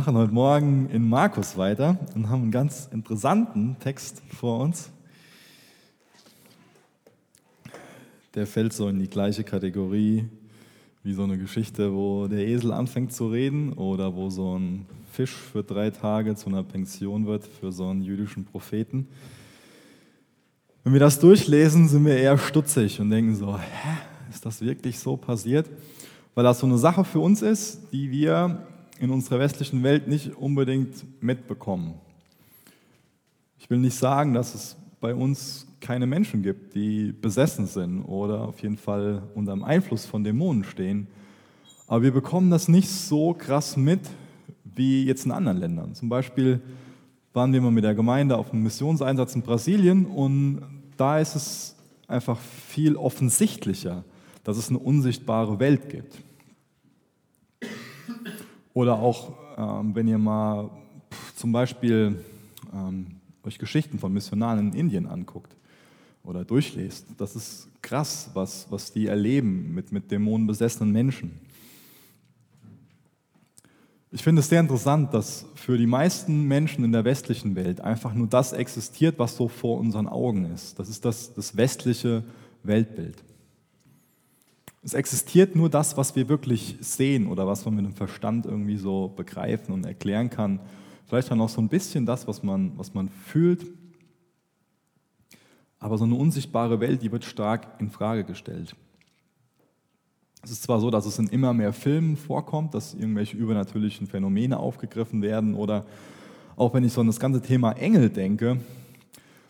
machen heute Morgen in Markus weiter und haben einen ganz interessanten Text vor uns. Der fällt so in die gleiche Kategorie wie so eine Geschichte, wo der Esel anfängt zu reden oder wo so ein Fisch für drei Tage zu einer Pension wird für so einen jüdischen Propheten. Wenn wir das durchlesen, sind wir eher stutzig und denken so, hä, ist das wirklich so passiert? Weil das so eine Sache für uns ist, die wir in unserer westlichen Welt nicht unbedingt mitbekommen. Ich will nicht sagen, dass es bei uns keine Menschen gibt, die besessen sind oder auf jeden Fall unter dem Einfluss von Dämonen stehen. Aber wir bekommen das nicht so krass mit wie jetzt in anderen Ländern. Zum Beispiel waren wir mal mit der Gemeinde auf einem Missionseinsatz in Brasilien und da ist es einfach viel offensichtlicher, dass es eine unsichtbare Welt gibt. Oder auch, ähm, wenn ihr mal zum Beispiel ähm, euch Geschichten von Missionaren in Indien anguckt oder durchlest. Das ist krass, was, was die erleben mit, mit dämonenbesessenen Menschen. Ich finde es sehr interessant, dass für die meisten Menschen in der westlichen Welt einfach nur das existiert, was so vor unseren Augen ist. Das ist das, das westliche Weltbild. Es existiert nur das, was wir wirklich sehen oder was man mit dem Verstand irgendwie so begreifen und erklären kann. Vielleicht dann auch so ein bisschen das, was man, was man fühlt. Aber so eine unsichtbare Welt, die wird stark in Frage gestellt. Es ist zwar so, dass es in immer mehr Filmen vorkommt, dass irgendwelche übernatürlichen Phänomene aufgegriffen werden oder auch wenn ich so an das ganze Thema Engel denke,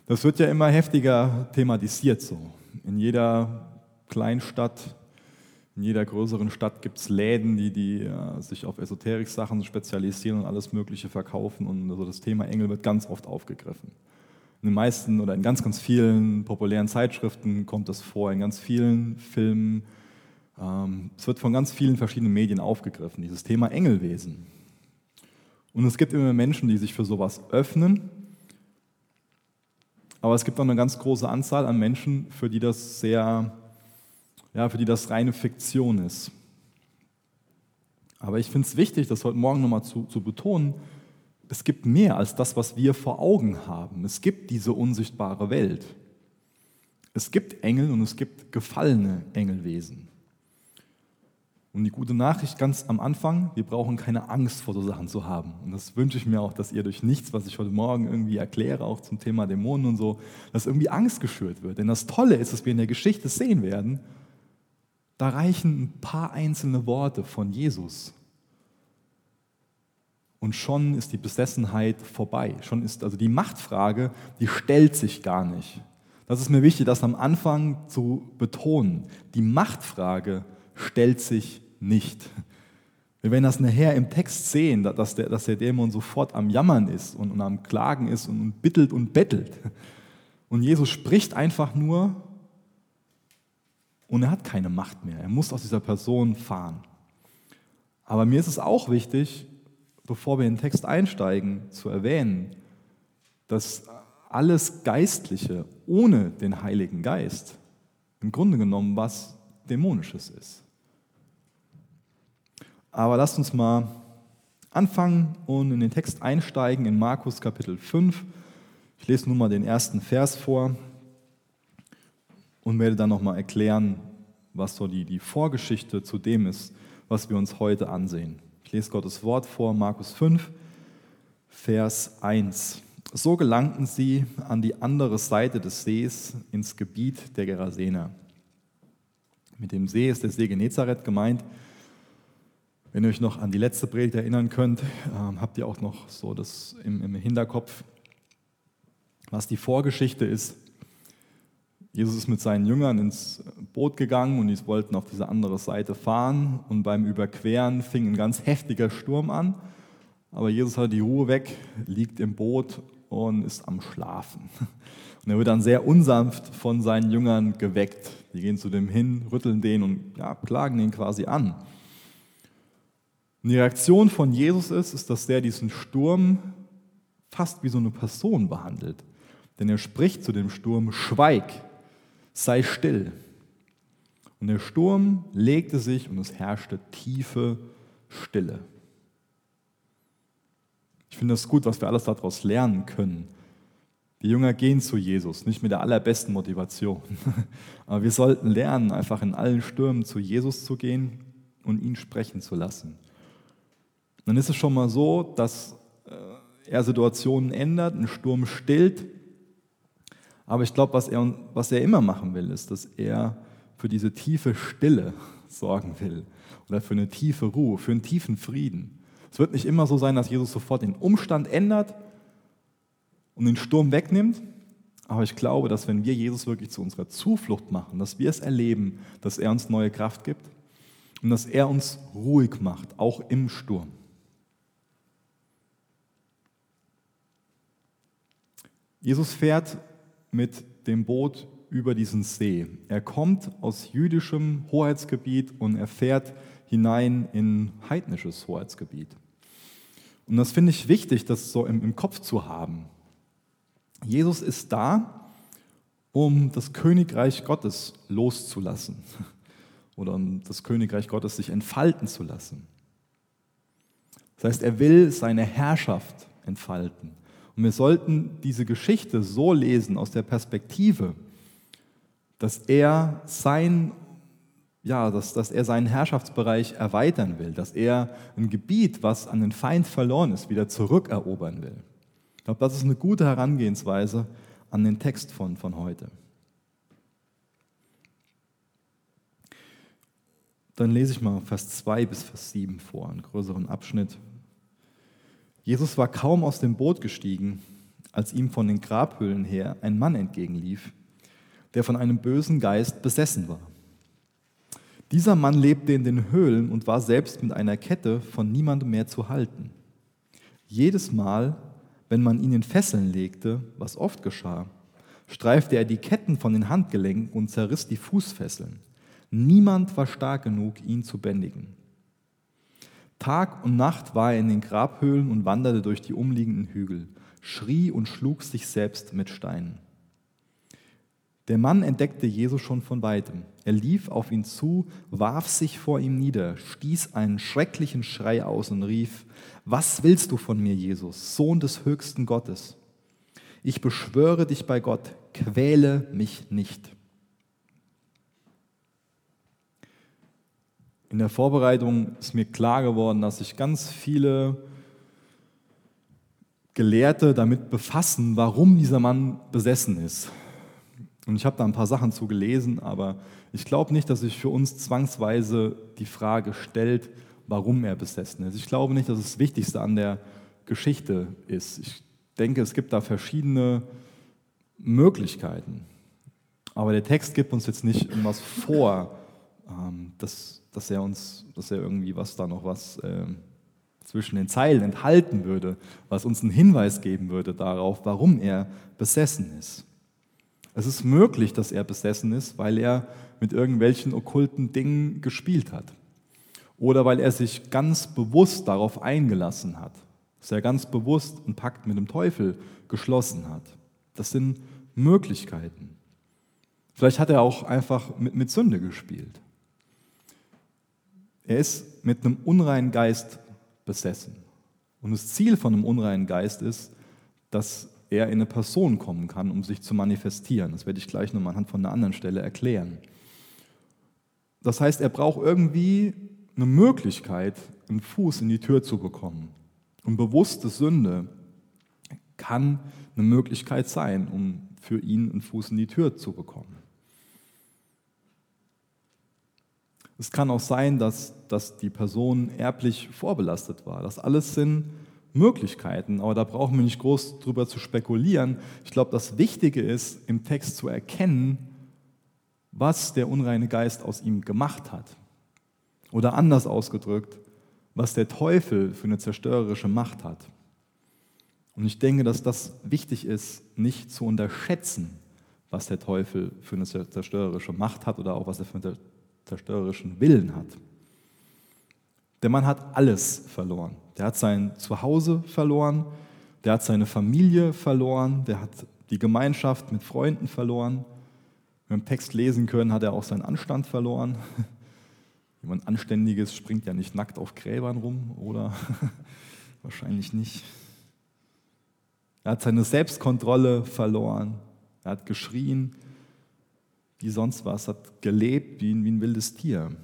das wird ja immer heftiger thematisiert so. In jeder Kleinstadt in jeder größeren Stadt gibt es Läden, die, die äh, sich auf Esoterik-Sachen spezialisieren und alles Mögliche verkaufen. Und also das Thema Engel wird ganz oft aufgegriffen. In den meisten oder in ganz, ganz vielen populären Zeitschriften kommt das vor, in ganz vielen Filmen. Ähm, es wird von ganz vielen verschiedenen Medien aufgegriffen, dieses Thema Engelwesen. Und es gibt immer Menschen, die sich für sowas öffnen. Aber es gibt auch eine ganz große Anzahl an Menschen, für die das sehr ja, für die das reine Fiktion ist. Aber ich finde es wichtig, das heute Morgen nochmal zu, zu betonen, es gibt mehr als das, was wir vor Augen haben. Es gibt diese unsichtbare Welt. Es gibt Engel und es gibt gefallene Engelwesen. Und die gute Nachricht ganz am Anfang, wir brauchen keine Angst vor so Sachen zu haben. Und das wünsche ich mir auch, dass ihr durch nichts, was ich heute Morgen irgendwie erkläre, auch zum Thema Dämonen und so, dass irgendwie Angst geschürt wird. Denn das Tolle ist, dass wir in der Geschichte sehen werden, da reichen ein paar einzelne Worte von Jesus. Und schon ist die Besessenheit vorbei. Schon ist also die Machtfrage, die stellt sich gar nicht. Das ist mir wichtig, das am Anfang zu betonen. Die Machtfrage stellt sich nicht. Wir werden das nachher im Text sehen, dass der, dass der Dämon sofort am Jammern ist und, und am Klagen ist und, und bittelt und bettelt. Und Jesus spricht einfach nur und er hat keine Macht mehr. Er muss aus dieser Person fahren. Aber mir ist es auch wichtig, bevor wir in den Text einsteigen, zu erwähnen, dass alles Geistliche ohne den Heiligen Geist im Grunde genommen was Dämonisches ist. Aber lasst uns mal anfangen und in den Text einsteigen in Markus Kapitel 5. Ich lese nun mal den ersten Vers vor und werde dann nochmal erklären, was so die, die Vorgeschichte zu dem ist, was wir uns heute ansehen. Ich lese Gottes Wort vor, Markus 5, Vers 1. So gelangten sie an die andere Seite des Sees ins Gebiet der Gerasener. Mit dem See ist der See Genezareth gemeint. Wenn ihr euch noch an die letzte Predigt erinnern könnt, ähm, habt ihr auch noch so das im, im Hinterkopf, was die Vorgeschichte ist. Jesus ist mit seinen Jüngern ins Boot gegangen und die wollten auf diese andere Seite fahren und beim Überqueren fing ein ganz heftiger Sturm an. Aber Jesus hat die Ruhe weg, liegt im Boot und ist am Schlafen. Und er wird dann sehr unsanft von seinen Jüngern geweckt. Die gehen zu dem hin, rütteln den und ja, klagen den quasi an. Und die Reaktion von Jesus ist, ist, dass der diesen Sturm fast wie so eine Person behandelt. Denn er spricht zu dem Sturm, schweig, sei still. Und der Sturm legte sich und es herrschte tiefe Stille. Ich finde das gut, was wir alles daraus lernen können. Die Jünger gehen zu Jesus, nicht mit der allerbesten Motivation. Aber wir sollten lernen, einfach in allen Stürmen zu Jesus zu gehen und ihn sprechen zu lassen. Dann ist es schon mal so, dass äh, er Situationen ändert, einen Sturm stillt. Aber ich glaube, was er, was er immer machen will, ist, dass er für diese tiefe Stille sorgen will oder für eine tiefe Ruhe, für einen tiefen Frieden. Es wird nicht immer so sein, dass Jesus sofort den Umstand ändert und den Sturm wegnimmt. Aber ich glaube, dass wenn wir Jesus wirklich zu unserer Zuflucht machen, dass wir es erleben, dass er uns neue Kraft gibt und dass er uns ruhig macht, auch im Sturm. Jesus fährt mit dem Boot über diesen See. Er kommt aus jüdischem Hoheitsgebiet und er fährt hinein in heidnisches Hoheitsgebiet. Und das finde ich wichtig, das so im, im Kopf zu haben. Jesus ist da, um das Königreich Gottes loszulassen oder um das Königreich Gottes sich entfalten zu lassen. Das heißt, er will seine Herrschaft entfalten. Und wir sollten diese Geschichte so lesen aus der Perspektive, dass er sein ja, dass, dass er seinen Herrschaftsbereich erweitern will, dass er ein Gebiet, was an den Feind verloren ist, wieder zurückerobern will. Ich glaube, das ist eine gute Herangehensweise an den Text von, von heute. Dann lese ich mal Vers 2 bis Vers 7 vor, einen größeren Abschnitt. Jesus war kaum aus dem Boot gestiegen, als ihm von den Grabhöhlen her ein Mann entgegenlief, der von einem bösen Geist besessen war. Dieser Mann lebte in den Höhlen und war selbst mit einer Kette von niemandem mehr zu halten. Jedes Mal, wenn man ihn in Fesseln legte, was oft geschah, streifte er die Ketten von den Handgelenken und zerriss die Fußfesseln. Niemand war stark genug, ihn zu bändigen. Tag und Nacht war er in den Grabhöhlen und wanderte durch die umliegenden Hügel, schrie und schlug sich selbst mit Steinen. Der Mann entdeckte Jesus schon von weitem. Er lief auf ihn zu, warf sich vor ihm nieder, stieß einen schrecklichen Schrei aus und rief, was willst du von mir, Jesus, Sohn des höchsten Gottes? Ich beschwöre dich bei Gott, quäle mich nicht. In der Vorbereitung ist mir klar geworden, dass sich ganz viele Gelehrte damit befassen, warum dieser Mann besessen ist. Und ich habe da ein paar Sachen zu gelesen, aber ich glaube nicht, dass sich für uns zwangsweise die Frage stellt, warum er besessen ist. Ich glaube nicht, dass es das Wichtigste an der Geschichte ist. Ich denke, es gibt da verschiedene Möglichkeiten. Aber der Text gibt uns jetzt nicht irgendwas vor, ähm, dass, dass, er uns, dass er irgendwie was da noch was äh, zwischen den Zeilen enthalten würde, was uns einen Hinweis geben würde darauf, warum er besessen ist. Es ist möglich, dass er besessen ist, weil er mit irgendwelchen okkulten Dingen gespielt hat. Oder weil er sich ganz bewusst darauf eingelassen hat. Dass er ganz bewusst einen Pakt mit dem Teufel geschlossen hat. Das sind Möglichkeiten. Vielleicht hat er auch einfach mit, mit Sünde gespielt. Er ist mit einem unreinen Geist besessen. Und das Ziel von einem unreinen Geist ist, dass er in eine Person kommen kann, um sich zu manifestieren. Das werde ich gleich nochmal anhand von einer anderen Stelle erklären. Das heißt, er braucht irgendwie eine Möglichkeit, einen Fuß in die Tür zu bekommen. Und bewusste Sünde kann eine Möglichkeit sein, um für ihn einen Fuß in die Tür zu bekommen. Es kann auch sein, dass, dass die Person erblich vorbelastet war. Das alles sind Möglichkeiten, aber da brauchen wir nicht groß drüber zu spekulieren. Ich glaube, das Wichtige ist, im Text zu erkennen, was der unreine Geist aus ihm gemacht hat. Oder anders ausgedrückt, was der Teufel für eine zerstörerische Macht hat. Und ich denke, dass das wichtig ist, nicht zu unterschätzen, was der Teufel für eine zerstörerische Macht hat oder auch was er für einen zerstörerischen Willen hat. Der Mann hat alles verloren. Der hat sein Zuhause verloren, der hat seine Familie verloren, der hat die Gemeinschaft mit Freunden verloren. Wenn wir im Text lesen können, hat er auch seinen Anstand verloren. Jemand Anständiges springt ja nicht nackt auf Gräbern rum, oder? Wahrscheinlich nicht. Er hat seine Selbstkontrolle verloren. Er hat geschrien wie sonst was, hat gelebt wie, wie ein wildes Tier.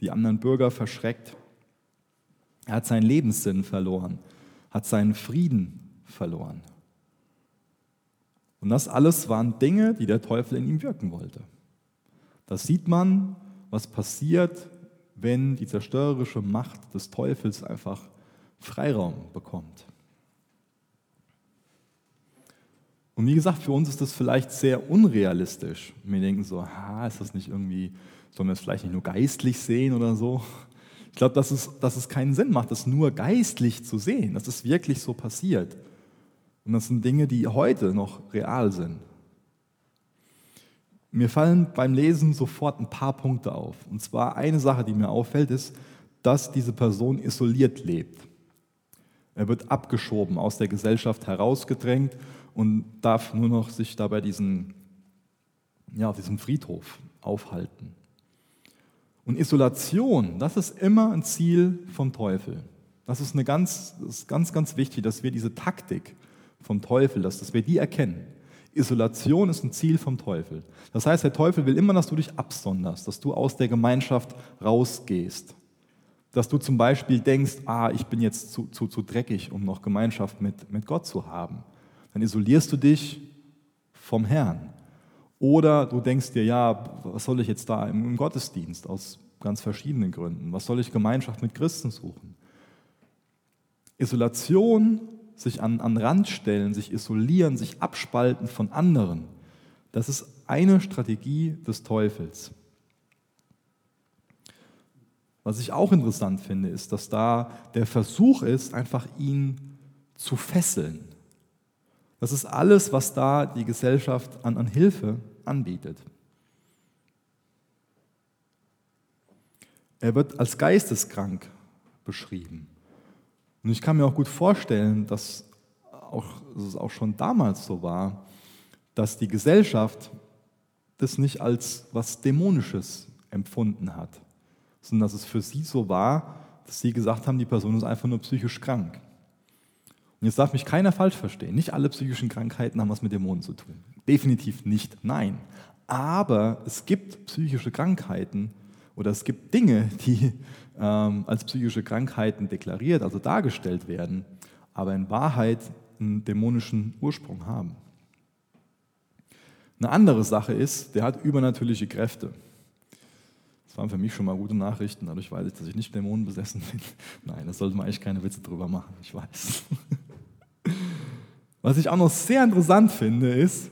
Die anderen Bürger verschreckt. Er hat seinen Lebenssinn verloren, hat seinen Frieden verloren. Und das alles waren Dinge, die der Teufel in ihm wirken wollte. Da sieht man, was passiert, wenn die zerstörerische Macht des Teufels einfach Freiraum bekommt. Und wie gesagt, für uns ist das vielleicht sehr unrealistisch. Wir denken so, ha, ist das nicht irgendwie, sollen wir es vielleicht nicht nur geistlich sehen oder so? Ich glaube, dass es, dass es keinen Sinn macht, das nur geistlich zu sehen, dass es wirklich so passiert. Und das sind Dinge, die heute noch real sind. Mir fallen beim Lesen sofort ein paar Punkte auf. Und zwar eine Sache, die mir auffällt, ist, dass diese Person isoliert lebt. Er wird abgeschoben, aus der Gesellschaft herausgedrängt und darf nur noch sich da bei diesen, ja, diesem Friedhof aufhalten. Und Isolation, das ist immer ein Ziel vom Teufel. Das ist, eine ganz, ist ganz, ganz wichtig, dass wir diese Taktik vom Teufel, dass, dass wir die erkennen. Isolation ist ein Ziel vom Teufel. Das heißt, der Teufel will immer, dass du dich absonderst, dass du aus der Gemeinschaft rausgehst. Dass du zum Beispiel denkst, ah, ich bin jetzt zu, zu, zu dreckig, um noch Gemeinschaft mit, mit Gott zu haben dann isolierst du dich vom Herrn. Oder du denkst dir, ja, was soll ich jetzt da im Gottesdienst aus ganz verschiedenen Gründen? Was soll ich Gemeinschaft mit Christen suchen? Isolation, sich an, an Rand stellen, sich isolieren, sich abspalten von anderen, das ist eine Strategie des Teufels. Was ich auch interessant finde, ist, dass da der Versuch ist, einfach ihn zu fesseln. Das ist alles, was da die Gesellschaft an, an Hilfe anbietet. Er wird als geisteskrank beschrieben. Und ich kann mir auch gut vorstellen, dass, auch, dass es auch schon damals so war, dass die Gesellschaft das nicht als was Dämonisches empfunden hat, sondern dass es für sie so war, dass sie gesagt haben, die Person ist einfach nur psychisch krank. Jetzt darf mich keiner falsch verstehen. Nicht alle psychischen Krankheiten haben was mit Dämonen zu tun. Definitiv nicht, nein. Aber es gibt psychische Krankheiten oder es gibt Dinge, die ähm, als psychische Krankheiten deklariert, also dargestellt werden, aber in Wahrheit einen dämonischen Ursprung haben. Eine andere Sache ist, der hat übernatürliche Kräfte. Das waren für mich schon mal gute Nachrichten, dadurch weiß ich, dass ich nicht dämonenbesessen bin. Nein, da sollte man eigentlich keine Witze drüber machen, ich weiß. Was ich auch noch sehr interessant finde, ist,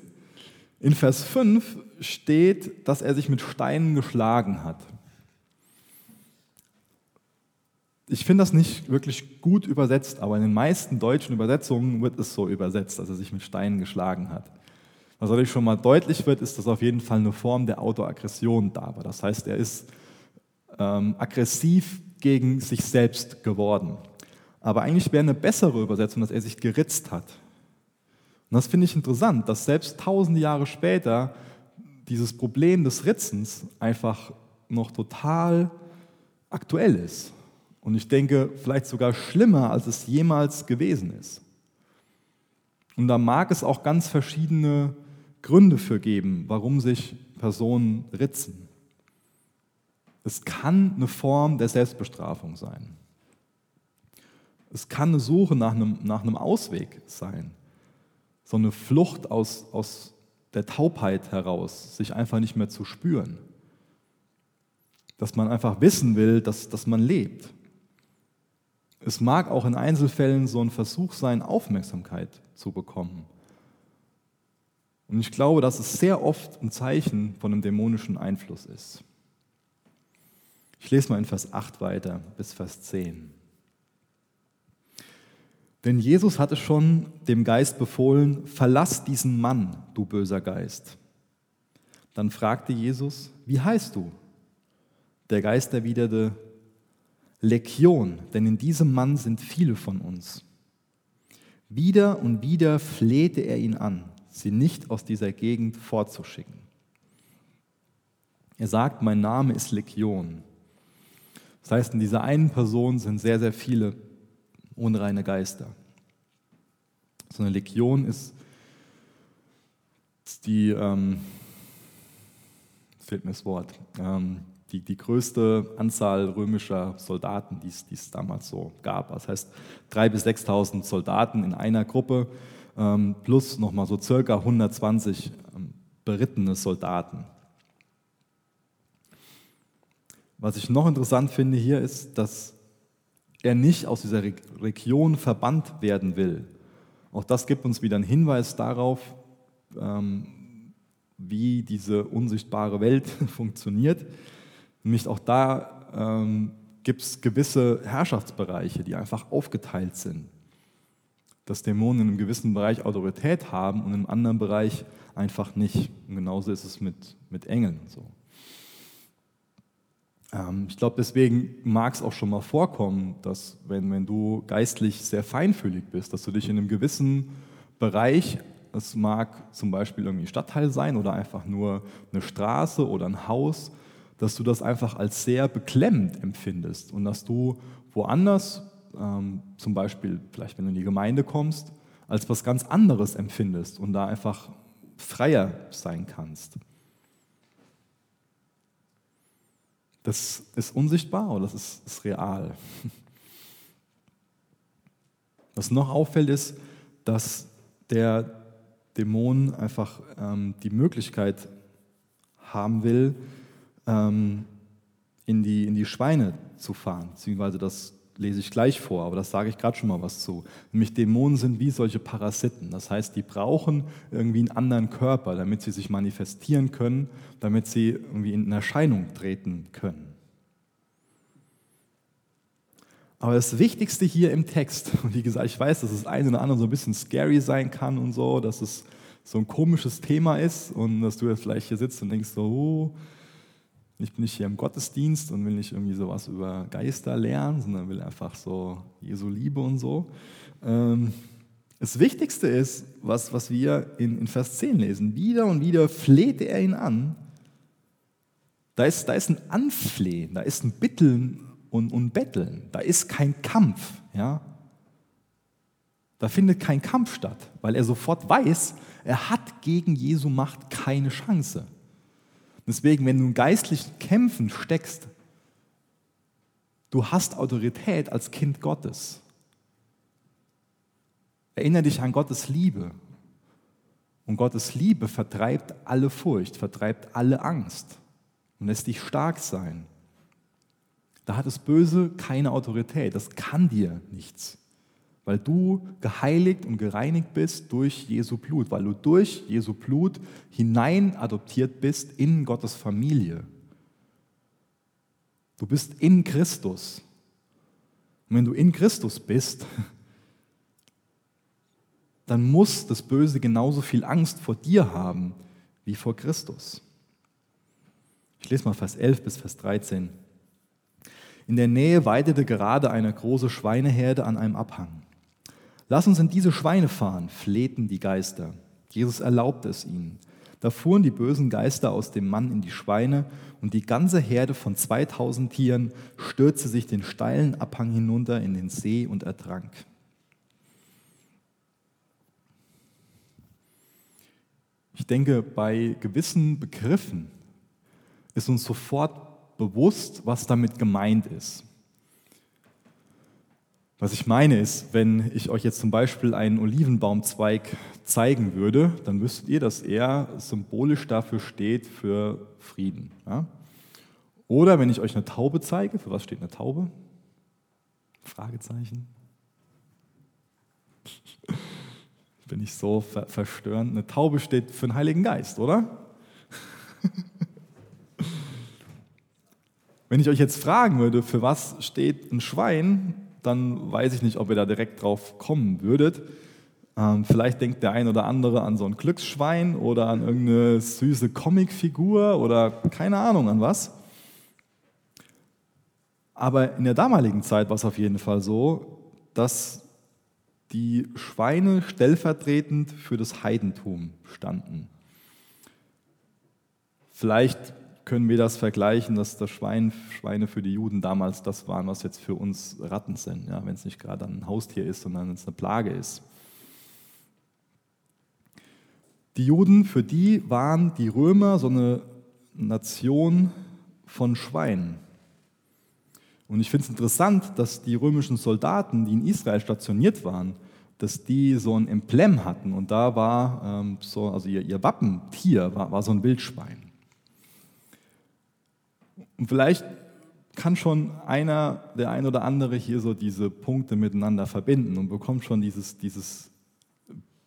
in Vers 5 steht, dass er sich mit Steinen geschlagen hat. Ich finde das nicht wirklich gut übersetzt, aber in den meisten deutschen Übersetzungen wird es so übersetzt, dass er sich mit Steinen geschlagen hat. Was natürlich schon mal deutlich wird, ist, dass auf jeden Fall eine Form der Autoaggression da war. Das heißt, er ist ähm, aggressiv gegen sich selbst geworden. Aber eigentlich wäre eine bessere Übersetzung, dass er sich geritzt hat. Und das finde ich interessant, dass selbst tausende Jahre später dieses Problem des Ritzens einfach noch total aktuell ist. Und ich denke, vielleicht sogar schlimmer, als es jemals gewesen ist. Und da mag es auch ganz verschiedene Gründe für geben, warum sich Personen ritzen. Es kann eine Form der Selbstbestrafung sein. Es kann eine Suche nach einem, nach einem Ausweg sein so eine Flucht aus, aus der Taubheit heraus, sich einfach nicht mehr zu spüren. Dass man einfach wissen will, dass, dass man lebt. Es mag auch in Einzelfällen so ein Versuch sein, Aufmerksamkeit zu bekommen. Und ich glaube, dass es sehr oft ein Zeichen von einem dämonischen Einfluss ist. Ich lese mal in Vers 8 weiter bis Vers 10. Denn Jesus hatte schon dem Geist befohlen, verlass diesen Mann, du böser Geist. Dann fragte Jesus, wie heißt du? Der Geist erwiderte, Legion, denn in diesem Mann sind viele von uns. Wieder und wieder flehte er ihn an, sie nicht aus dieser Gegend fortzuschicken. Er sagt, mein Name ist Legion. Das heißt, in dieser einen Person sind sehr, sehr viele unreine Geister. So eine Legion ist die, ähm, fehlt mir das Wort, ähm, die, die größte Anzahl römischer Soldaten, die es damals so gab. Das heißt 3.000 bis 6.000 Soldaten in einer Gruppe ähm, plus nochmal so circa 120 ähm, berittene Soldaten. Was ich noch interessant finde hier ist, dass er nicht aus dieser Region verbannt werden will. Auch das gibt uns wieder einen Hinweis darauf, ähm, wie diese unsichtbare Welt funktioniert. Nämlich auch da ähm, gibt es gewisse Herrschaftsbereiche, die einfach aufgeteilt sind. Dass Dämonen in einem gewissen Bereich Autorität haben und im anderen Bereich einfach nicht. Und genauso ist es mit, mit Engeln. So. Ähm, ich glaube, deswegen mag es auch schon mal vorkommen, dass wenn, wenn du geistlich sehr feinfühlig bist, dass du dich in einem gewissen Bereich, es mag zum Beispiel irgendwie Stadtteil sein oder einfach nur eine Straße oder ein Haus, dass du das einfach als sehr beklemmend empfindest und dass du woanders, ähm, zum Beispiel vielleicht wenn du in die Gemeinde kommst, als was ganz anderes empfindest und da einfach freier sein kannst. Das ist unsichtbar oder das ist, ist real. Was noch auffällt, ist, dass der Dämon einfach ähm, die Möglichkeit haben will, ähm, in, die, in die Schweine zu fahren, beziehungsweise das lese ich gleich vor, aber das sage ich gerade schon mal was zu. Nämlich Dämonen sind wie solche Parasiten. Das heißt, die brauchen irgendwie einen anderen Körper, damit sie sich manifestieren können, damit sie irgendwie in Erscheinung treten können. Aber das Wichtigste hier im Text, und wie gesagt, ich weiß, dass das eine oder andere so ein bisschen scary sein kann und so, dass es so ein komisches Thema ist und dass du jetzt vielleicht hier sitzt und denkst so, oh, ich bin nicht hier im Gottesdienst und will nicht irgendwie sowas über Geister lernen, sondern will einfach so Jesu Liebe und so. Ähm, das Wichtigste ist, was, was wir in, in Vers 10 lesen. Wieder und wieder flehte er ihn an. Da ist, da ist ein Anflehen, da ist ein Bitteln und, und Betteln. Da ist kein Kampf. Ja? Da findet kein Kampf statt, weil er sofort weiß, er hat gegen Jesu Macht keine Chance. Deswegen, wenn du in geistlichen Kämpfen steckst, du hast Autorität als Kind Gottes. Erinnere dich an Gottes Liebe. Und Gottes Liebe vertreibt alle Furcht, vertreibt alle Angst und lässt dich stark sein. Da hat das Böse keine Autorität, das kann dir nichts weil du geheiligt und gereinigt bist durch Jesu Blut, weil du durch Jesu Blut hinein adoptiert bist in Gottes Familie. Du bist in Christus. Und wenn du in Christus bist, dann muss das Böse genauso viel Angst vor dir haben wie vor Christus. Ich lese mal Vers 11 bis Vers 13. In der Nähe weidete gerade eine große Schweineherde an einem Abhang. Lass uns in diese Schweine fahren, flehten die Geister. Jesus erlaubte es ihnen. Da fuhren die bösen Geister aus dem Mann in die Schweine und die ganze Herde von 2000 Tieren stürzte sich den steilen Abhang hinunter in den See und ertrank. Ich denke, bei gewissen Begriffen ist uns sofort bewusst, was damit gemeint ist. Was ich meine ist, wenn ich euch jetzt zum Beispiel einen Olivenbaumzweig zeigen würde, dann wüsstet ihr, dass er symbolisch dafür steht für Frieden. Ja? Oder wenn ich euch eine Taube zeige, für was steht eine Taube? Fragezeichen. Bin ich so ver verstörend? Eine Taube steht für den Heiligen Geist, oder? wenn ich euch jetzt fragen würde, für was steht ein Schwein, dann weiß ich nicht, ob ihr da direkt drauf kommen würdet. Ähm, vielleicht denkt der ein oder andere an so ein Glücksschwein oder an irgendeine süße Comicfigur oder keine Ahnung an was. Aber in der damaligen Zeit war es auf jeden Fall so, dass die Schweine stellvertretend für das Heidentum standen. Vielleicht können wir das vergleichen, dass das Schwein, Schweine für die Juden damals das waren, was jetzt für uns Ratten sind, ja, wenn es nicht gerade ein Haustier ist, sondern es eine Plage ist. Die Juden, für die waren die Römer so eine Nation von Schweinen. Und ich finde es interessant, dass die römischen Soldaten, die in Israel stationiert waren, dass die so ein Emblem hatten. Und da war ähm, so, also ihr, ihr Wappentier war, war so ein Wildschwein. Und vielleicht kann schon einer, der ein oder andere hier so diese Punkte miteinander verbinden und bekommt schon dieses, dieses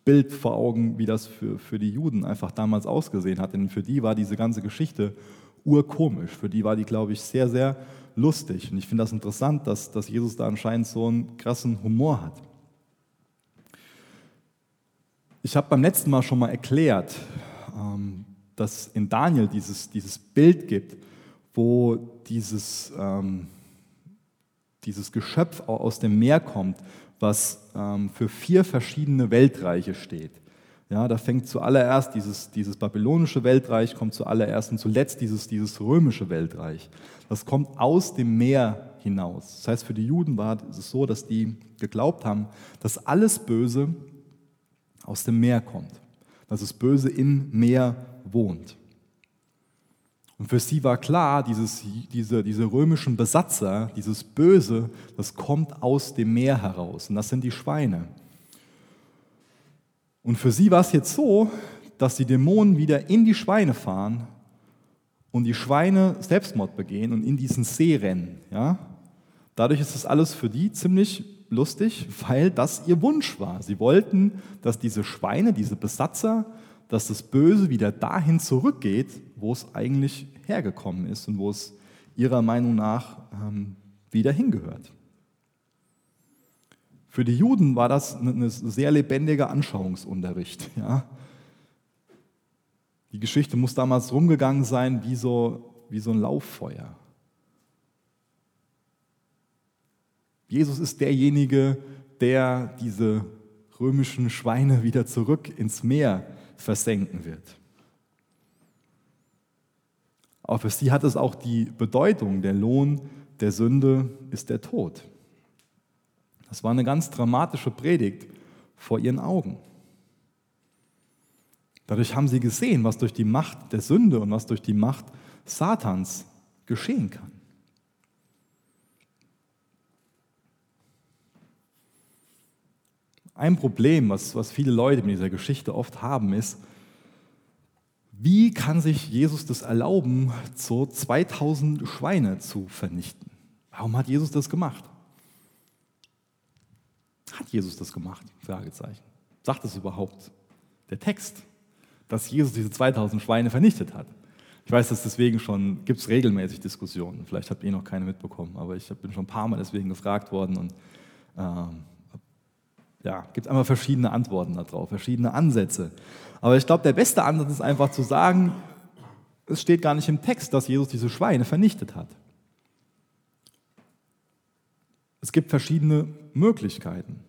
Bild vor Augen, wie das für, für die Juden einfach damals ausgesehen hat. Denn für die war diese ganze Geschichte urkomisch. Für die war die, glaube ich, sehr, sehr lustig. Und ich finde das interessant, dass, dass Jesus da anscheinend so einen krassen Humor hat. Ich habe beim letzten Mal schon mal erklärt, ähm, dass in Daniel dieses, dieses Bild gibt, wo dieses, ähm, dieses Geschöpf aus dem Meer kommt, was ähm, für vier verschiedene Weltreiche steht. Ja, da fängt zuallererst dieses, dieses babylonische Weltreich, kommt zuallererst und zuletzt dieses, dieses römische Weltreich. Das kommt aus dem Meer hinaus. Das heißt, für die Juden war es so, dass die geglaubt haben, dass alles Böse aus dem Meer kommt, dass das Böse im Meer wohnt. Und für sie war klar, dieses, diese, diese römischen Besatzer, dieses Böse, das kommt aus dem Meer heraus. Und das sind die Schweine. Und für sie war es jetzt so, dass die Dämonen wieder in die Schweine fahren und die Schweine Selbstmord begehen und in diesen See rennen. Ja? Dadurch ist das alles für die ziemlich lustig, weil das ihr Wunsch war. Sie wollten, dass diese Schweine, diese Besatzer, dass das Böse wieder dahin zurückgeht, wo es eigentlich hergekommen ist und wo es ihrer Meinung nach ähm, wieder hingehört. Für die Juden war das ein sehr lebendiger Anschauungsunterricht. Ja. Die Geschichte muss damals rumgegangen sein wie so, wie so ein Lauffeuer. Jesus ist derjenige, der diese römischen Schweine wieder zurück ins Meer versenken wird. Aber für sie hat es auch die Bedeutung, der Lohn der Sünde ist der Tod. Das war eine ganz dramatische Predigt vor ihren Augen. Dadurch haben sie gesehen, was durch die Macht der Sünde und was durch die Macht Satans geschehen kann. Ein Problem, was, was viele Leute mit dieser Geschichte oft haben, ist, wie kann sich Jesus das erlauben, so 2000 Schweine zu vernichten? Warum hat Jesus das gemacht? Hat Jesus das gemacht? Fragezeichen. Sagt es überhaupt der Text, dass Jesus diese 2000 Schweine vernichtet hat? Ich weiß, dass deswegen schon gibt es regelmäßig Diskussionen. Vielleicht habt ihr noch keine mitbekommen, aber ich bin schon ein paar Mal deswegen gefragt worden und ähm, ja, gibt einmal verschiedene Antworten darauf, verschiedene Ansätze. Aber ich glaube, der beste Ansatz ist einfach zu sagen, es steht gar nicht im Text, dass Jesus diese Schweine vernichtet hat. Es gibt verschiedene Möglichkeiten.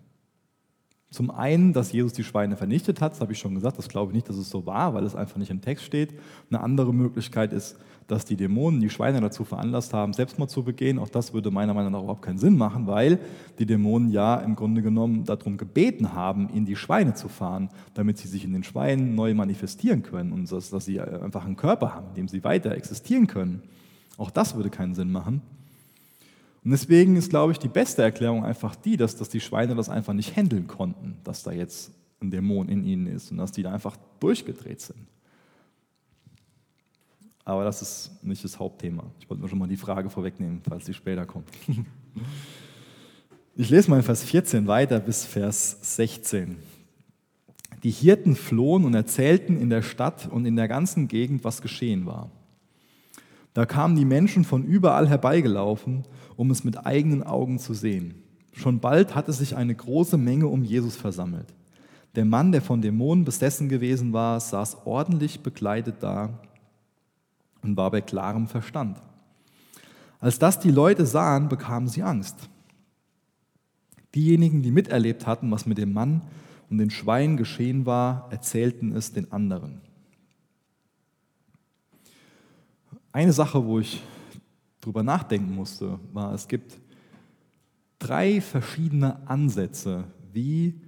Zum einen, dass Jesus die Schweine vernichtet hat, das habe ich schon gesagt, das glaube ich nicht, dass es so war, weil es einfach nicht im Text steht. Eine andere Möglichkeit ist, dass die Dämonen die Schweine dazu veranlasst haben, Selbstmord zu begehen. Auch das würde meiner Meinung nach überhaupt keinen Sinn machen, weil die Dämonen ja im Grunde genommen darum gebeten haben, in die Schweine zu fahren, damit sie sich in den Schweinen neu manifestieren können und dass, dass sie einfach einen Körper haben, in dem sie weiter existieren können. Auch das würde keinen Sinn machen. Und deswegen ist, glaube ich, die beste Erklärung einfach die, dass, dass die Schweine das einfach nicht handeln konnten, dass da jetzt ein Dämon in ihnen ist und dass die da einfach durchgedreht sind. Aber das ist nicht das Hauptthema. Ich wollte nur schon mal die Frage vorwegnehmen, falls sie später kommt. Ich lese mal in Vers 14 weiter bis Vers 16. Die Hirten flohen und erzählten in der Stadt und in der ganzen Gegend, was geschehen war. Da kamen die Menschen von überall herbeigelaufen, um es mit eigenen Augen zu sehen. Schon bald hatte sich eine große Menge um Jesus versammelt. Der Mann, der von Dämonen besessen gewesen war, saß ordentlich bekleidet da und war bei klarem Verstand. Als das die Leute sahen, bekamen sie Angst. Diejenigen, die miterlebt hatten, was mit dem Mann und den Schweinen geschehen war, erzählten es den anderen. Eine Sache, wo ich drüber nachdenken musste, war, es gibt drei verschiedene Ansätze, wie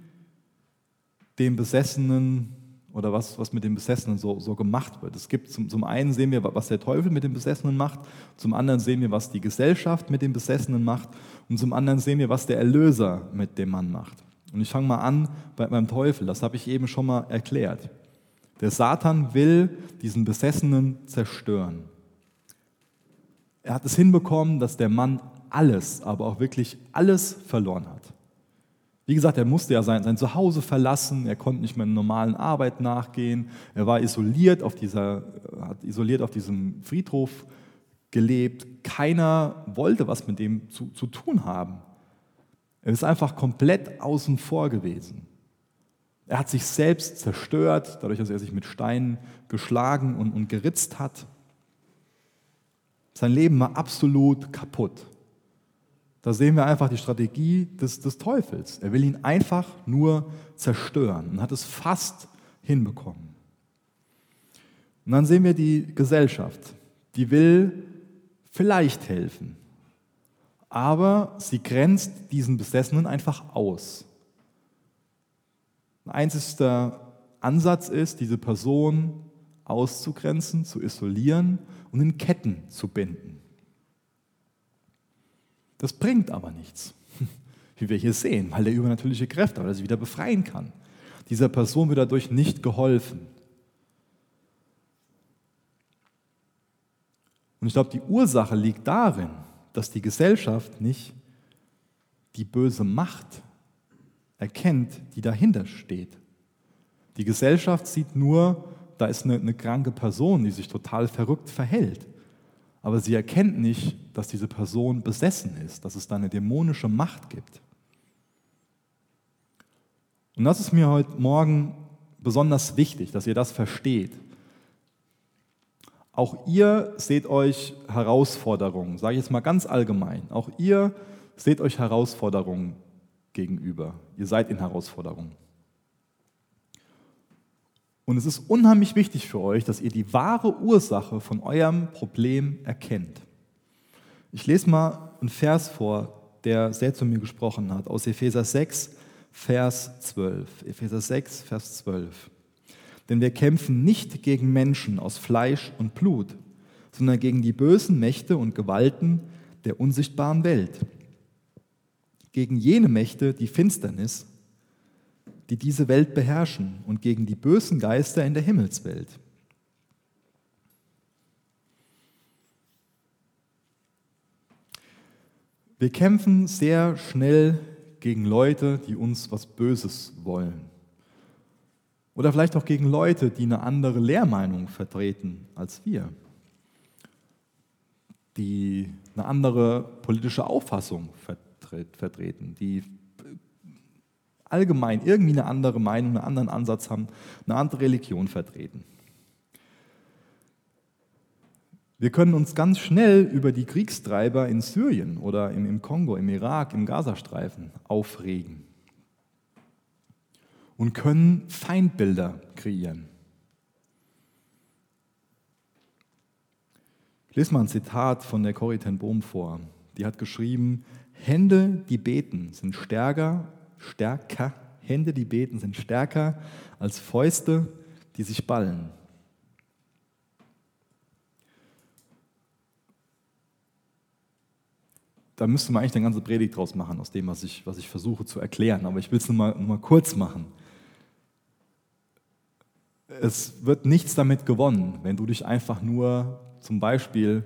dem Besessenen oder was, was mit den Besessenen so, so gemacht wird. Es gibt zum, zum einen sehen wir, was der Teufel mit den Besessenen macht, zum anderen sehen wir, was die Gesellschaft mit den Besessenen macht und zum anderen sehen wir, was der Erlöser mit dem Mann macht. Und ich fange mal an bei, beim Teufel, das habe ich eben schon mal erklärt. Der Satan will diesen Besessenen zerstören. Er hat es hinbekommen, dass der Mann alles, aber auch wirklich alles verloren hat. Wie gesagt, er musste ja sein, sein Zuhause verlassen, er konnte nicht mehr einer normalen Arbeit nachgehen, er war isoliert auf, dieser, hat isoliert auf diesem Friedhof gelebt. Keiner wollte was mit dem zu, zu tun haben. Er ist einfach komplett außen vor gewesen. Er hat sich selbst zerstört, dadurch, dass er sich mit Steinen geschlagen und, und geritzt hat. Sein Leben war absolut kaputt. Da sehen wir einfach die Strategie des, des Teufels. Er will ihn einfach nur zerstören und hat es fast hinbekommen. Und dann sehen wir die Gesellschaft, die will vielleicht helfen, aber sie grenzt diesen Besessenen einfach aus. Ein einzigster Ansatz ist, diese Person auszugrenzen, zu isolieren und in Ketten zu binden. Das bringt aber nichts, wie wir hier sehen, weil er übernatürliche Kräfte, weil er sie wieder befreien kann. Dieser Person wird dadurch nicht geholfen. Und ich glaube, die Ursache liegt darin, dass die Gesellschaft nicht die böse Macht erkennt, die dahinter steht. Die Gesellschaft sieht nur, da ist eine, eine kranke Person, die sich total verrückt verhält aber sie erkennt nicht, dass diese Person besessen ist, dass es da eine dämonische Macht gibt. Und das ist mir heute Morgen besonders wichtig, dass ihr das versteht. Auch ihr seht euch Herausforderungen, sage ich jetzt mal ganz allgemein. Auch ihr seht euch Herausforderungen gegenüber. Ihr seid in Herausforderungen. Und es ist unheimlich wichtig für euch, dass ihr die wahre Ursache von eurem Problem erkennt. Ich lese mal einen Vers vor, der sehr zu mir gesprochen hat, aus Epheser 6, Vers 12. Epheser 6, Vers 12. Denn wir kämpfen nicht gegen Menschen aus Fleisch und Blut, sondern gegen die bösen Mächte und Gewalten der unsichtbaren Welt, gegen jene Mächte, die Finsternis die diese Welt beherrschen und gegen die bösen Geister in der Himmelswelt. Wir kämpfen sehr schnell gegen Leute, die uns was Böses wollen. Oder vielleicht auch gegen Leute, die eine andere Lehrmeinung vertreten als wir. Die eine andere politische Auffassung vertreten, die allgemein irgendwie eine andere Meinung, einen anderen Ansatz haben, eine andere Religion vertreten. Wir können uns ganz schnell über die Kriegstreiber in Syrien oder im, Kongo, im Irak, im Gazastreifen aufregen und können Feindbilder kreieren. Ich lese mal ein Zitat von der Corrie ten Bohm vor. Die hat geschrieben, Hände, die beten, sind stärker stärker. Hände, die beten, sind stärker als Fäuste, die sich ballen. Da müsste man eigentlich eine ganze Predigt draus machen, aus dem, was ich, was ich versuche zu erklären. Aber ich will es nur mal, nur mal kurz machen. Es wird nichts damit gewonnen, wenn du dich einfach nur zum Beispiel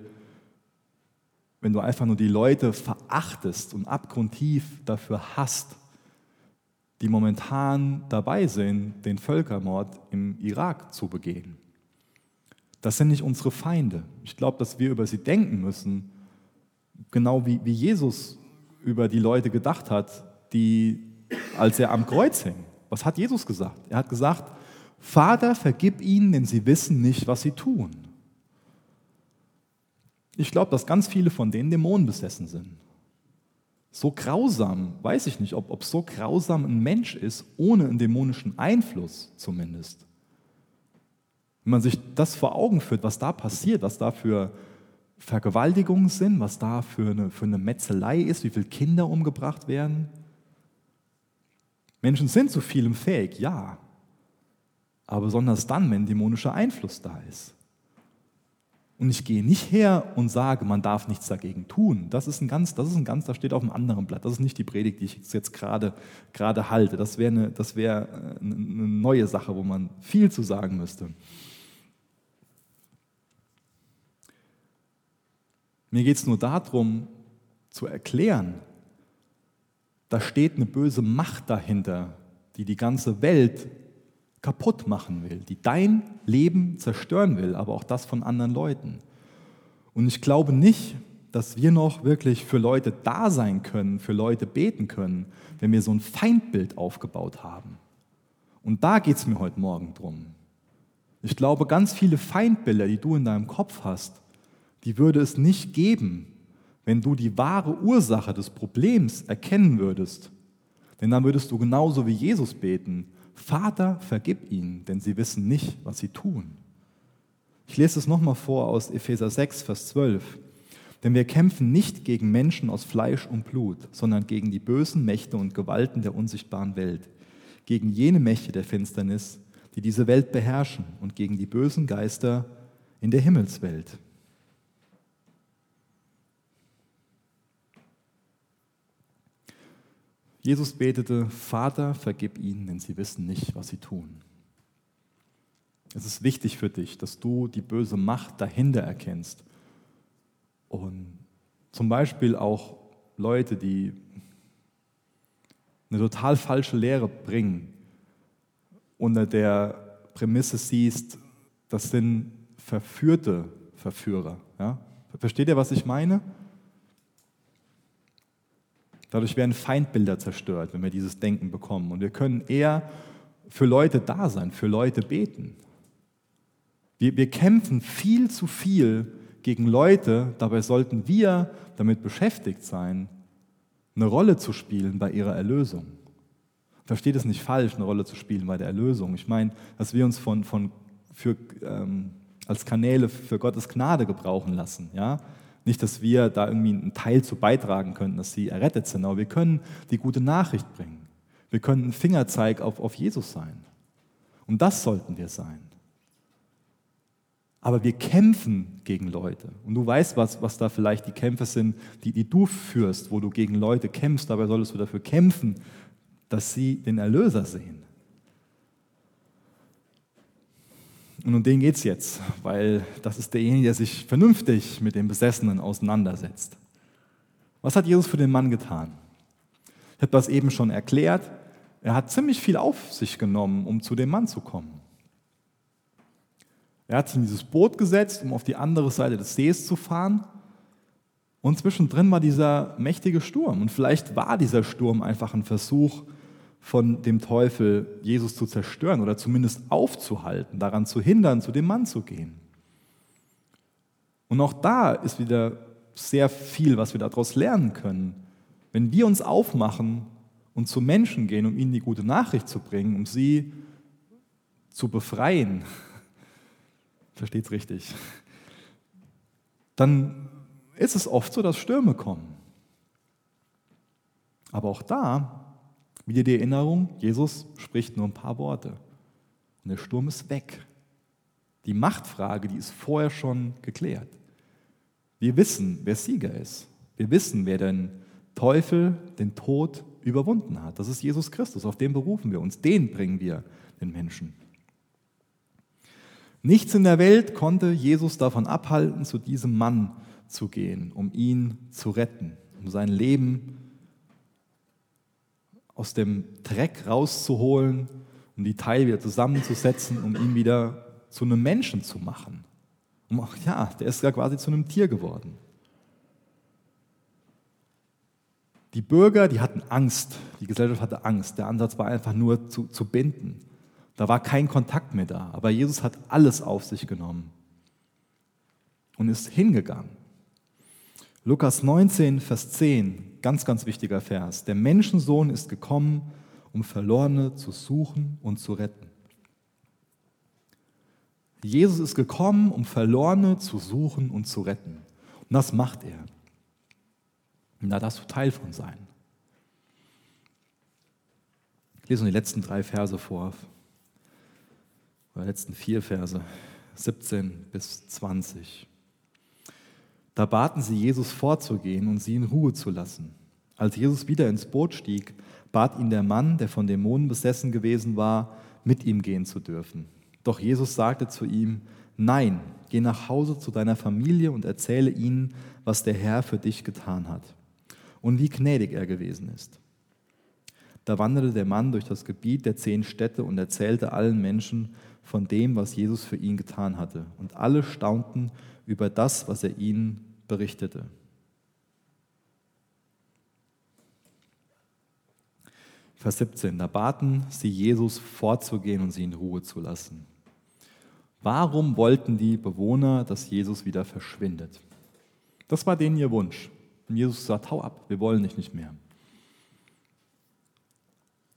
wenn du einfach nur die Leute verachtest und abgrundtief dafür hasst, die momentan dabei sind, den Völkermord im Irak zu begehen. Das sind nicht unsere Feinde. Ich glaube, dass wir über sie denken müssen, genau wie, wie Jesus über die Leute gedacht hat, die, als er am Kreuz hing. Was hat Jesus gesagt? Er hat gesagt, Vater, vergib ihnen, denn sie wissen nicht, was sie tun. Ich glaube, dass ganz viele von denen Dämonen besessen sind so grausam, weiß ich nicht, ob, ob so grausam ein Mensch ist, ohne einen dämonischen Einfluss zumindest. Wenn man sich das vor Augen führt, was da passiert, was da für Vergewaltigungen sind, was da für eine, für eine Metzelei ist, wie viele Kinder umgebracht werden. Menschen sind zu vielem fähig, ja. aber besonders dann, wenn dämonischer Einfluss da ist. Und ich gehe nicht her und sage, man darf nichts dagegen tun. Das ist ein ganz, das ist ein ganz, das steht auf einem anderen Blatt. Das ist nicht die Predigt, die ich jetzt gerade, gerade halte. Das wäre eine, das wäre äh, eine neue Sache, wo man viel zu sagen müsste. Mir geht es nur darum, zu erklären, da steht eine böse Macht dahinter, die die ganze Welt kaputt machen will, die dein Leben zerstören will, aber auch das von anderen Leuten. Und ich glaube nicht, dass wir noch wirklich für Leute da sein können, für Leute beten können, wenn wir so ein Feindbild aufgebaut haben. Und da geht es mir heute Morgen drum. Ich glaube, ganz viele Feindbilder, die du in deinem Kopf hast, die würde es nicht geben, wenn du die wahre Ursache des Problems erkennen würdest. Denn dann würdest du genauso wie Jesus beten, Vater, vergib ihnen, denn sie wissen nicht, was sie tun. Ich lese es nochmal vor aus Epheser 6, Vers 12. Denn wir kämpfen nicht gegen Menschen aus Fleisch und Blut, sondern gegen die bösen Mächte und Gewalten der unsichtbaren Welt, gegen jene Mächte der Finsternis, die diese Welt beherrschen und gegen die bösen Geister in der Himmelswelt. Jesus betete, Vater, vergib ihnen, denn sie wissen nicht, was sie tun. Es ist wichtig für dich, dass du die böse Macht dahinter erkennst. Und zum Beispiel auch Leute, die eine total falsche Lehre bringen, unter der Prämisse siehst, das sind verführte Verführer. Ja? Versteht ihr, was ich meine? Dadurch werden Feindbilder zerstört, wenn wir dieses Denken bekommen. Und wir können eher für Leute da sein, für Leute beten. Wir, wir kämpfen viel zu viel gegen Leute, dabei sollten wir damit beschäftigt sein, eine Rolle zu spielen bei ihrer Erlösung. Versteht es nicht falsch, eine Rolle zu spielen bei der Erlösung. Ich meine, dass wir uns von, von für, ähm, als Kanäle für Gottes Gnade gebrauchen lassen. Ja? Nicht, dass wir da irgendwie einen Teil zu beitragen könnten, dass sie errettet sind, aber wir können die gute Nachricht bringen. Wir können ein Fingerzeig auf, auf Jesus sein. Und das sollten wir sein. Aber wir kämpfen gegen Leute. Und du weißt, was, was da vielleicht die Kämpfe sind, die, die du führst, wo du gegen Leute kämpfst. Dabei solltest du dafür kämpfen, dass sie den Erlöser sehen. Und um den geht es jetzt, weil das ist derjenige, der sich vernünftig mit dem Besessenen auseinandersetzt. Was hat Jesus für den Mann getan? Ich habe das eben schon erklärt. Er hat ziemlich viel auf sich genommen, um zu dem Mann zu kommen. Er hat sich in dieses Boot gesetzt, um auf die andere Seite des Sees zu fahren. Und zwischendrin war dieser mächtige Sturm. Und vielleicht war dieser Sturm einfach ein Versuch, von dem Teufel, Jesus zu zerstören oder zumindest aufzuhalten, daran zu hindern, zu dem Mann zu gehen. Und auch da ist wieder sehr viel, was wir daraus lernen können. Wenn wir uns aufmachen und zu Menschen gehen, um ihnen die gute Nachricht zu bringen, um sie zu befreien, versteht es richtig, dann ist es oft so, dass Stürme kommen. Aber auch da wieder die Erinnerung, Jesus spricht nur ein paar Worte und der Sturm ist weg. Die Machtfrage, die ist vorher schon geklärt. Wir wissen, wer Sieger ist. Wir wissen, wer den Teufel, den Tod überwunden hat. Das ist Jesus Christus, auf den berufen wir uns. Den bringen wir den Menschen. Nichts in der Welt konnte Jesus davon abhalten, zu diesem Mann zu gehen, um ihn zu retten, um sein Leben zu aus dem Dreck rauszuholen, um die Teile wieder zusammenzusetzen, um ihn wieder zu einem Menschen zu machen. Und ach ja, der ist ja quasi zu einem Tier geworden. Die Bürger, die hatten Angst, die Gesellschaft hatte Angst. Der Ansatz war einfach nur zu, zu binden. Da war kein Kontakt mehr da. Aber Jesus hat alles auf sich genommen und ist hingegangen. Lukas 19, Vers 10, ganz, ganz wichtiger Vers. Der Menschensohn ist gekommen, um Verlorene zu suchen und zu retten. Jesus ist gekommen, um Verlorene zu suchen und zu retten. Und das macht er. Und da darfst du Teil von sein. Ich lese nur die letzten drei Verse vor. Die letzten vier Verse, 17 bis 20. Da baten sie Jesus vorzugehen und sie in Ruhe zu lassen. Als Jesus wieder ins Boot stieg, bat ihn der Mann, der von Dämonen besessen gewesen war, mit ihm gehen zu dürfen. Doch Jesus sagte zu ihm, nein, geh nach Hause zu deiner Familie und erzähle ihnen, was der Herr für dich getan hat und wie gnädig er gewesen ist. Da wanderte der Mann durch das Gebiet der zehn Städte und erzählte allen Menschen von dem, was Jesus für ihn getan hatte. Und alle staunten über das, was er ihnen berichtete. Vers 17, da baten sie Jesus vorzugehen und sie in Ruhe zu lassen. Warum wollten die Bewohner, dass Jesus wieder verschwindet? Das war denen ihr Wunsch. Und Jesus sagt, hau ab, wir wollen dich nicht mehr.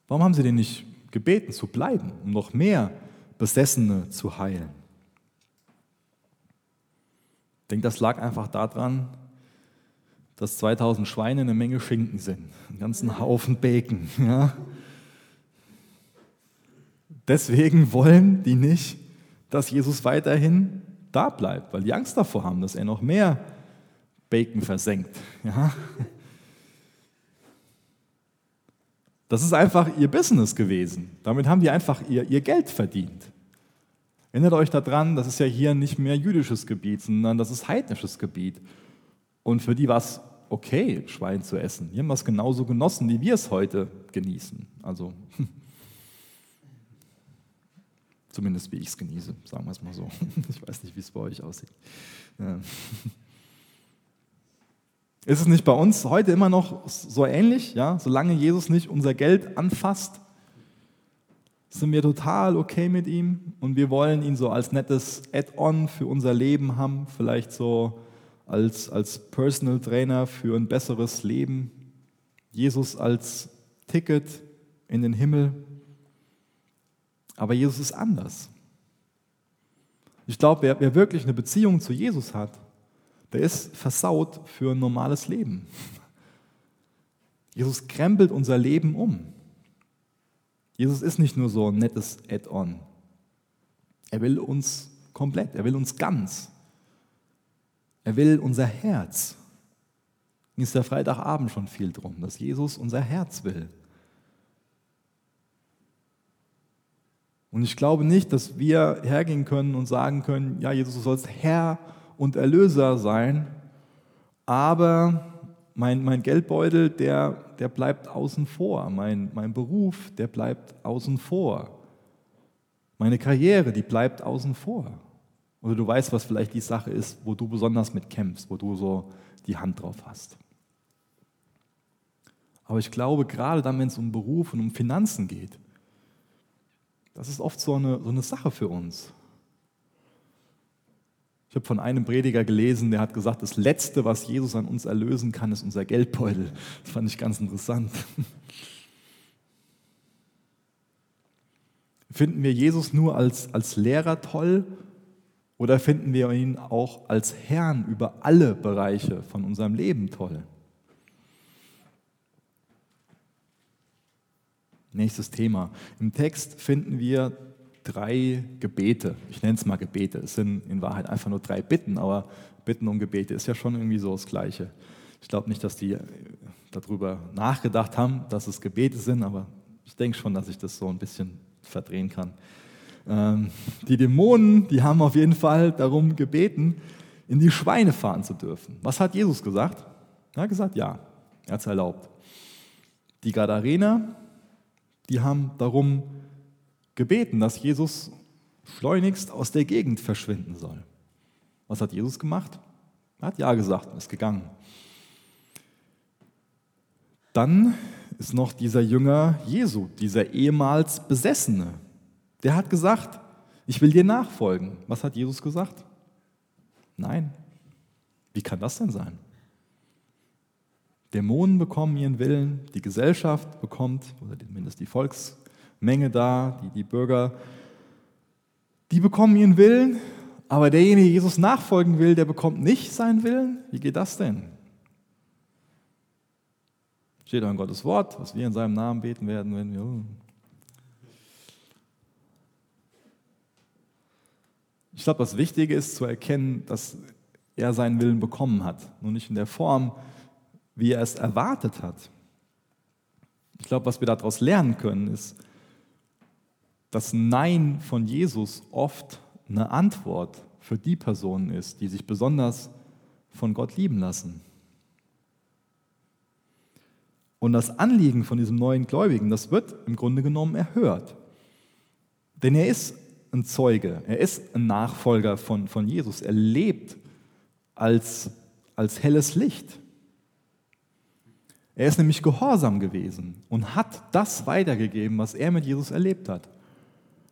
Warum haben sie denn nicht gebeten zu bleiben, um noch mehr Besessene zu heilen? Ich denke, das lag einfach daran, dass 2000 Schweine eine Menge Schinken sind, einen ganzen Haufen Bacon. Ja? Deswegen wollen die nicht, dass Jesus weiterhin da bleibt, weil die Angst davor haben, dass er noch mehr Bacon versenkt. Ja? Das ist einfach ihr Business gewesen. Damit haben die einfach ihr, ihr Geld verdient. Erinnert euch daran, das ist ja hier nicht mehr jüdisches Gebiet, sondern das ist heidnisches Gebiet. Und für die war es okay, Schwein zu essen. Die haben es genauso genossen, wie wir es heute genießen. Also zumindest wie ich es genieße, sagen wir es mal so. Ich weiß nicht, wie es bei euch aussieht. Ja. Ist es nicht bei uns heute immer noch so ähnlich? Ja? Solange Jesus nicht unser Geld anfasst, sind wir total okay mit ihm und wir wollen ihn so als nettes Add-on für unser Leben haben, vielleicht so als, als Personal Trainer für ein besseres Leben. Jesus als Ticket in den Himmel. Aber Jesus ist anders. Ich glaube, wer, wer wirklich eine Beziehung zu Jesus hat, der ist versaut für ein normales Leben. Jesus krempelt unser Leben um. Jesus ist nicht nur so ein nettes Add-on. Er will uns komplett, er will uns ganz. Er will unser Herz. Ging es der Freitagabend schon viel drum, dass Jesus unser Herz will. Und ich glaube nicht, dass wir hergehen können und sagen können, ja, Jesus, du sollst Herr und Erlöser sein, aber mein, mein Geldbeutel, der, der bleibt außen vor, mein, mein Beruf, der bleibt außen vor, meine Karriere, die bleibt außen vor. Oder du weißt, was vielleicht die Sache ist, wo du besonders mit kämpfst, wo du so die Hand drauf hast. Aber ich glaube, gerade dann, wenn es um Beruf und um Finanzen geht, das ist oft so eine, so eine Sache für uns. Ich habe von einem Prediger gelesen, der hat gesagt, das Letzte, was Jesus an uns erlösen kann, ist unser Geldbeutel. Das fand ich ganz interessant. Finden wir Jesus nur als, als Lehrer toll oder finden wir ihn auch als Herrn über alle Bereiche von unserem Leben toll? Nächstes Thema. Im Text finden wir drei Gebete. Ich nenne es mal Gebete. Es sind in Wahrheit einfach nur drei Bitten, aber Bitten um Gebete ist ja schon irgendwie so das Gleiche. Ich glaube nicht, dass die äh, darüber nachgedacht haben, dass es Gebete sind, aber ich denke schon, dass ich das so ein bisschen verdrehen kann. Ähm, die Dämonen, die haben auf jeden Fall darum gebeten, in die Schweine fahren zu dürfen. Was hat Jesus gesagt? Er hat gesagt, ja, er hat es erlaubt. Die Gadarener, die haben darum gebeten, dass Jesus schleunigst aus der Gegend verschwinden soll. Was hat Jesus gemacht? Er hat Ja gesagt und ist gegangen. Dann ist noch dieser Jünger Jesu, dieser ehemals Besessene. Der hat gesagt, ich will dir nachfolgen. Was hat Jesus gesagt? Nein. Wie kann das denn sein? Dämonen bekommen ihren Willen, die Gesellschaft bekommt, oder zumindest die Volks, Menge da, die, die Bürger, die bekommen ihren Willen, aber derjenige, der Jesus nachfolgen will, der bekommt nicht seinen Willen. Wie geht das denn? Steht auch in Gottes Wort, was wir in seinem Namen beten werden, wenn wir. glaube, das Wichtige ist zu erkennen, dass er seinen Willen bekommen hat, nur nicht in der Form, wie er es erwartet hat. Ich glaube, was wir daraus lernen können, ist, dass Nein von Jesus oft eine Antwort für die Personen ist, die sich besonders von Gott lieben lassen. Und das Anliegen von diesem neuen Gläubigen, das wird im Grunde genommen erhört. Denn er ist ein Zeuge, er ist ein Nachfolger von, von Jesus, er lebt als, als helles Licht. Er ist nämlich gehorsam gewesen und hat das weitergegeben, was er mit Jesus erlebt hat.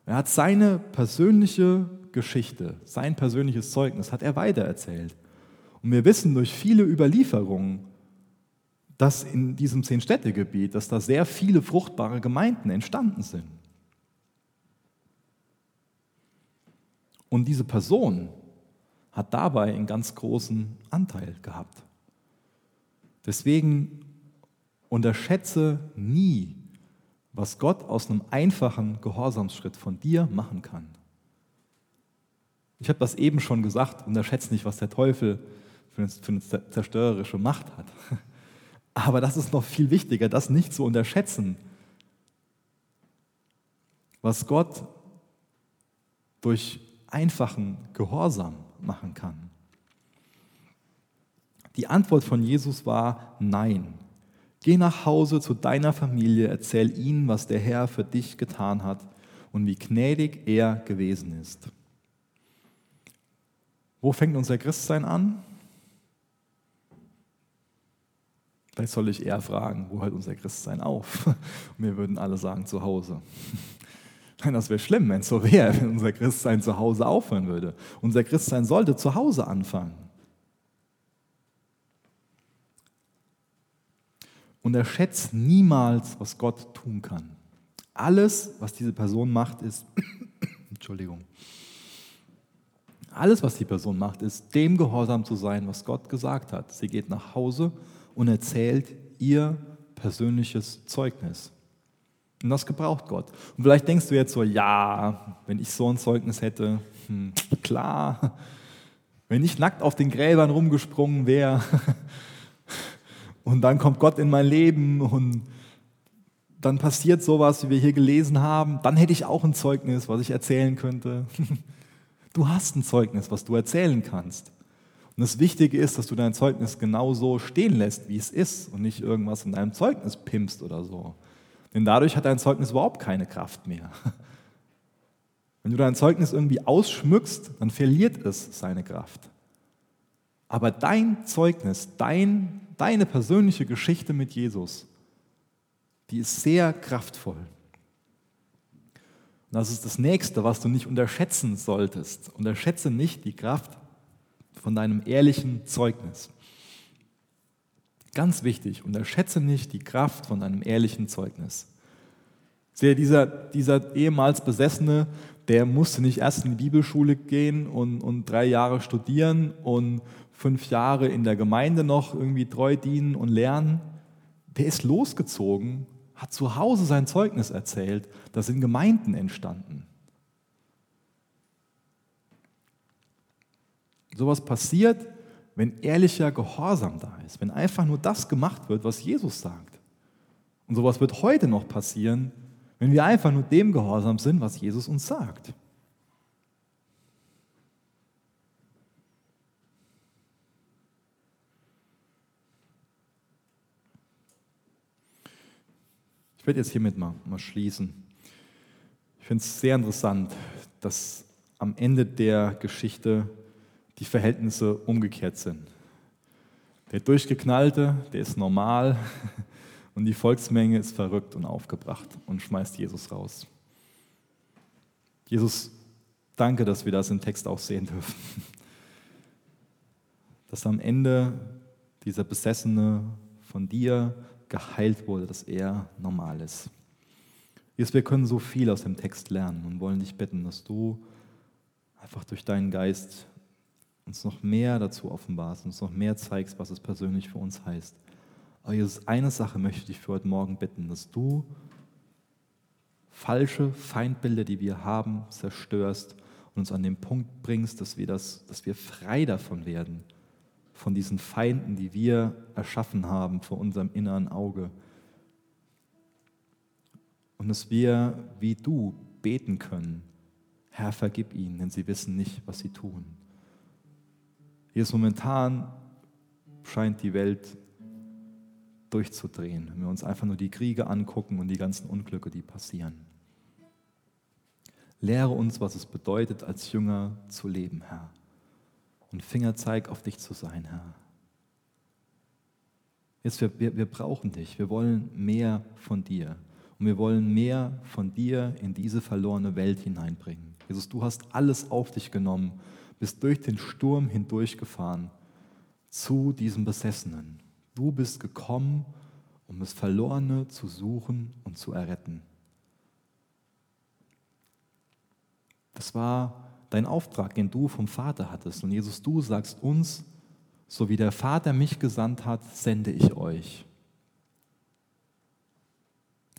Er hat seine persönliche Geschichte, sein persönliches Zeugnis, hat er weitererzählt. Und wir wissen durch viele Überlieferungen, dass in diesem Zehn-Städte-Gebiet, dass da sehr viele fruchtbare Gemeinden entstanden sind. Und diese Person hat dabei einen ganz großen Anteil gehabt. Deswegen unterschätze nie, was Gott aus einem einfachen Gehorsamsschritt von dir machen kann. Ich habe das eben schon gesagt, unterschätze nicht, was der Teufel für eine zerstörerische Macht hat. Aber das ist noch viel wichtiger, das nicht zu unterschätzen, was Gott durch einfachen Gehorsam machen kann. Die Antwort von Jesus war Nein. Geh nach Hause zu deiner Familie, erzähl ihnen, was der Herr für dich getan hat und wie gnädig er gewesen ist. Wo fängt unser Christsein an? Vielleicht soll ich eher fragen, wo hört unser Christsein auf? Und wir würden alle sagen, zu Hause. Nein, das wäre schlimm, wenn es so wäre, wenn unser Christsein zu Hause aufhören würde. Unser Christsein sollte zu Hause anfangen. Und erschätzt niemals, was Gott tun kann. Alles, was diese Person macht, ist, Entschuldigung, alles, was die Person macht, ist, dem gehorsam zu sein, was Gott gesagt hat. Sie geht nach Hause und erzählt ihr persönliches Zeugnis. Und das gebraucht Gott. Und vielleicht denkst du jetzt so, ja, wenn ich so ein Zeugnis hätte, hm, klar, wenn ich nackt auf den Gräbern rumgesprungen wäre und dann kommt Gott in mein Leben und dann passiert sowas, wie wir hier gelesen haben, dann hätte ich auch ein Zeugnis, was ich erzählen könnte. Du hast ein Zeugnis, was du erzählen kannst. Und das Wichtige ist, dass du dein Zeugnis genau so stehen lässt, wie es ist und nicht irgendwas in deinem Zeugnis pimpst oder so. Denn dadurch hat dein Zeugnis überhaupt keine Kraft mehr. Wenn du dein Zeugnis irgendwie ausschmückst, dann verliert es seine Kraft. Aber dein Zeugnis, dein, deine persönliche Geschichte mit Jesus, die ist sehr kraftvoll. Und das ist das Nächste, was du nicht unterschätzen solltest. Unterschätze nicht die Kraft von deinem ehrlichen Zeugnis. Ganz wichtig, unterschätze nicht die Kraft von deinem ehrlichen Zeugnis. Sehe, dieser, dieser ehemals Besessene, der musste nicht erst in die Bibelschule gehen und, und drei Jahre studieren und fünf Jahre in der Gemeinde noch irgendwie treu dienen und lernen. Der ist losgezogen, hat zu Hause sein Zeugnis erzählt, das sind Gemeinden entstanden. Sowas passiert, wenn ehrlicher Gehorsam da ist, wenn einfach nur das gemacht wird, was Jesus sagt. Und sowas wird heute noch passieren, wenn wir einfach nur dem gehorsam sind, was Jesus uns sagt. Ich werde jetzt hiermit mal, mal schließen. Ich finde es sehr interessant, dass am Ende der Geschichte die Verhältnisse umgekehrt sind. Der Durchgeknallte, der ist normal und die Volksmenge ist verrückt und aufgebracht und schmeißt Jesus raus. Jesus, danke, dass wir das im Text auch sehen dürfen. Dass am Ende dieser Besessene von dir geheilt wurde, dass er normal ist. Jesus, wir können so viel aus dem Text lernen und wollen dich bitten, dass du einfach durch deinen Geist uns noch mehr dazu offenbarst, uns noch mehr zeigst, was es persönlich für uns heißt. Aber Jesus, eine Sache möchte ich dich für heute Morgen bitten, dass du falsche Feindbilder, die wir haben, zerstörst und uns an den Punkt bringst, dass wir, das, dass wir frei davon werden, von diesen Feinden, die wir erschaffen haben vor unserem inneren Auge. Und dass wir wie du beten können, Herr, vergib ihnen, denn sie wissen nicht, was sie tun. Jetzt momentan scheint die Welt durchzudrehen, wenn wir uns einfach nur die Kriege angucken und die ganzen Unglücke, die passieren. Lehre uns, was es bedeutet, als Jünger zu leben, Herr. Und Fingerzeig auf dich zu sein, Herr. Jetzt, wir, wir, wir brauchen dich. Wir wollen mehr von dir. Und wir wollen mehr von dir in diese verlorene Welt hineinbringen. Jesus, du hast alles auf dich genommen, bist durch den Sturm hindurchgefahren zu diesem Besessenen. Du bist gekommen, um das Verlorene zu suchen und zu erretten. Das war dein Auftrag, den du vom Vater hattest. Und Jesus, du sagst uns, so wie der Vater mich gesandt hat, sende ich euch.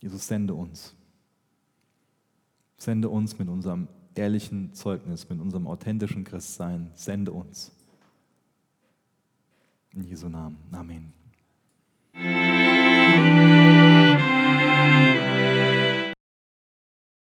Jesus, sende uns. Sende uns mit unserem ehrlichen Zeugnis, mit unserem authentischen Christsein. Sende uns. In Jesu Namen. Amen. Música